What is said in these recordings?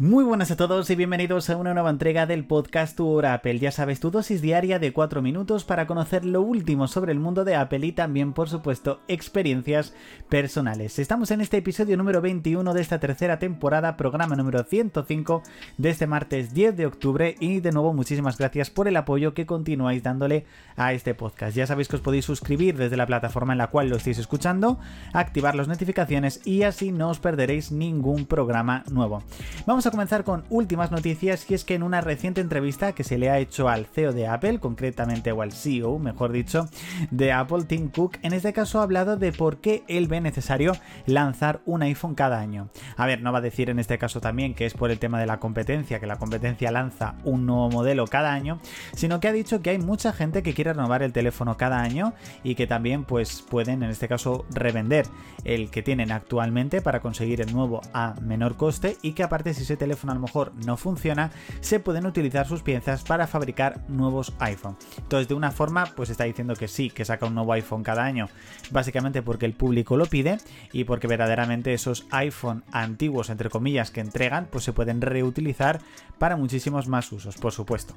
Muy buenas a todos y bienvenidos a una nueva entrega del podcast Tu Hora Apple. Ya sabes, tu dosis diaria de 4 minutos para conocer lo último sobre el mundo de Apple y también, por supuesto, experiencias personales. Estamos en este episodio número 21 de esta tercera temporada, programa número 105 de este martes 10 de octubre y de nuevo muchísimas gracias por el apoyo que continuáis dándole a este podcast. Ya sabéis que os podéis suscribir desde la plataforma en la cual lo estáis escuchando, activar las notificaciones y así no os perderéis ningún programa nuevo. Vamos a comenzar con últimas noticias y es que en una reciente entrevista que se le ha hecho al CEO de Apple, concretamente o al CEO, mejor dicho, de Apple, Tim Cook, en este caso ha hablado de por qué él ve necesario lanzar un iPhone cada año. A ver, no va a decir en este caso también que es por el tema de la competencia, que la competencia lanza un nuevo modelo cada año, sino que ha dicho que hay mucha gente que quiere renovar el teléfono cada año y que también pues pueden en este caso revender el que tienen actualmente para conseguir el nuevo a menor coste y que aparte si se teléfono a lo mejor no funciona, se pueden utilizar sus piezas para fabricar nuevos iPhone. Entonces, de una forma, pues está diciendo que sí, que saca un nuevo iPhone cada año, básicamente porque el público lo pide y porque verdaderamente esos iPhone antiguos, entre comillas, que entregan, pues se pueden reutilizar para muchísimos más usos, por supuesto.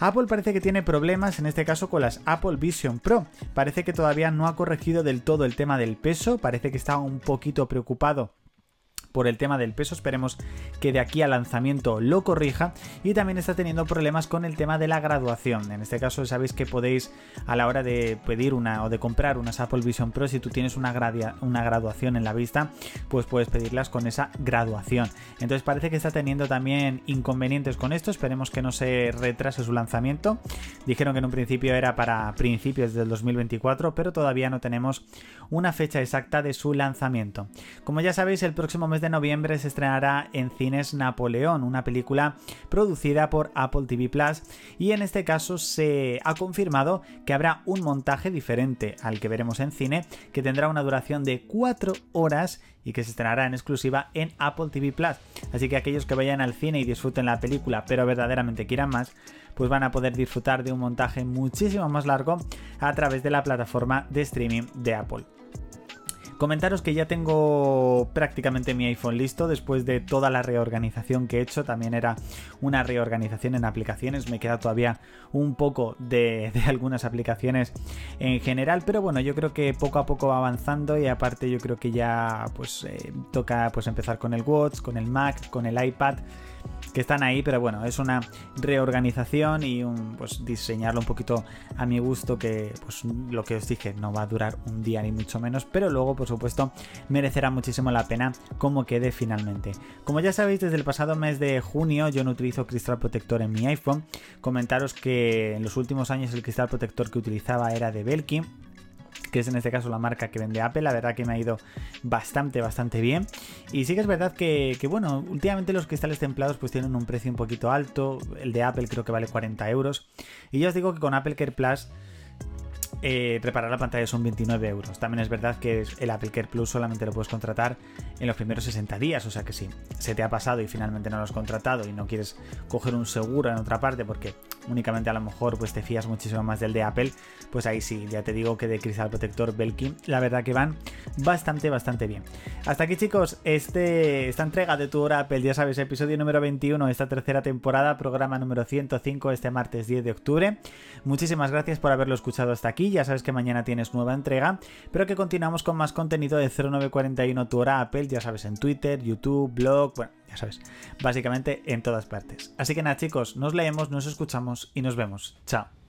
Apple parece que tiene problemas en este caso con las Apple Vision Pro. Parece que todavía no ha corregido del todo el tema del peso, parece que está un poquito preocupado por el tema del peso. Esperemos que de aquí al lanzamiento lo corrija. Y también está teniendo problemas con el tema de la graduación. En este caso sabéis que podéis a la hora de pedir una o de comprar unas Apple Vision Pro, si tú tienes una, una graduación en la vista, pues puedes pedirlas con esa graduación. Entonces parece que está teniendo también inconvenientes con esto. Esperemos que no se retrase su lanzamiento. Dijeron que en un principio era para principios del 2024, pero todavía no tenemos una fecha exacta de su lanzamiento. Como ya sabéis, el próximo mes de noviembre se estrenará en cines Napoleón, una película producida por Apple TV Plus y en este caso se ha confirmado que habrá un montaje diferente al que veremos en cine que tendrá una duración de 4 horas y que se estrenará en exclusiva en Apple TV Plus. Así que aquellos que vayan al cine y disfruten la película pero verdaderamente quieran más, pues van a poder disfrutar de un montaje muchísimo más largo a través de la plataforma de streaming de Apple. Comentaros que ya tengo prácticamente mi iPhone listo después de toda la reorganización que he hecho. También era una reorganización en aplicaciones. Me queda todavía un poco de, algunas aplicaciones en general. Pero bueno, yo creo que poco a poco va avanzando. Y aparte yo creo que ya pues eh, toca pues empezar con el Watch, con el Mac, con el iPad que están ahí, pero bueno, es una reorganización y un, pues diseñarlo un poquito a mi gusto, que pues lo que os dije, no va a durar un día ni mucho menos, pero luego por supuesto merecerá muchísimo la pena como quede finalmente. Como ya sabéis, desde el pasado mes de junio yo no utilizo cristal protector en mi iPhone, comentaros que en los últimos años el cristal protector que utilizaba era de Belkin que es en este caso la marca que vende Apple. La verdad que me ha ido bastante, bastante bien. Y sí que es verdad que, bueno, últimamente los cristales templados pues tienen un precio un poquito alto. El de Apple creo que vale 40 euros. Y ya os digo que con Apple Care Plus eh, reparar la pantalla son 29 euros. También es verdad que el Apple Care Plus solamente lo puedes contratar en los primeros 60 días, o sea que si se te ha pasado y finalmente no lo has contratado y no quieres coger un seguro en otra parte porque únicamente a lo mejor pues te fías muchísimo más del de Apple, pues ahí sí, ya te digo que de cristal protector Belkin la verdad que van bastante, bastante bien. Hasta aquí chicos, este, esta entrega de tu hora Apple, ya sabes, episodio número 21, esta tercera temporada, programa número 105, este martes 10 de octubre. Muchísimas gracias por haberlo escuchado hasta aquí ya sabes que mañana tienes nueva entrega, pero que continuamos con más contenido de 0941 tu hora Apple, ya sabes, en Twitter, YouTube, blog, bueno, ya sabes, básicamente en todas partes. Así que nada chicos, nos leemos, nos escuchamos y nos vemos. Chao.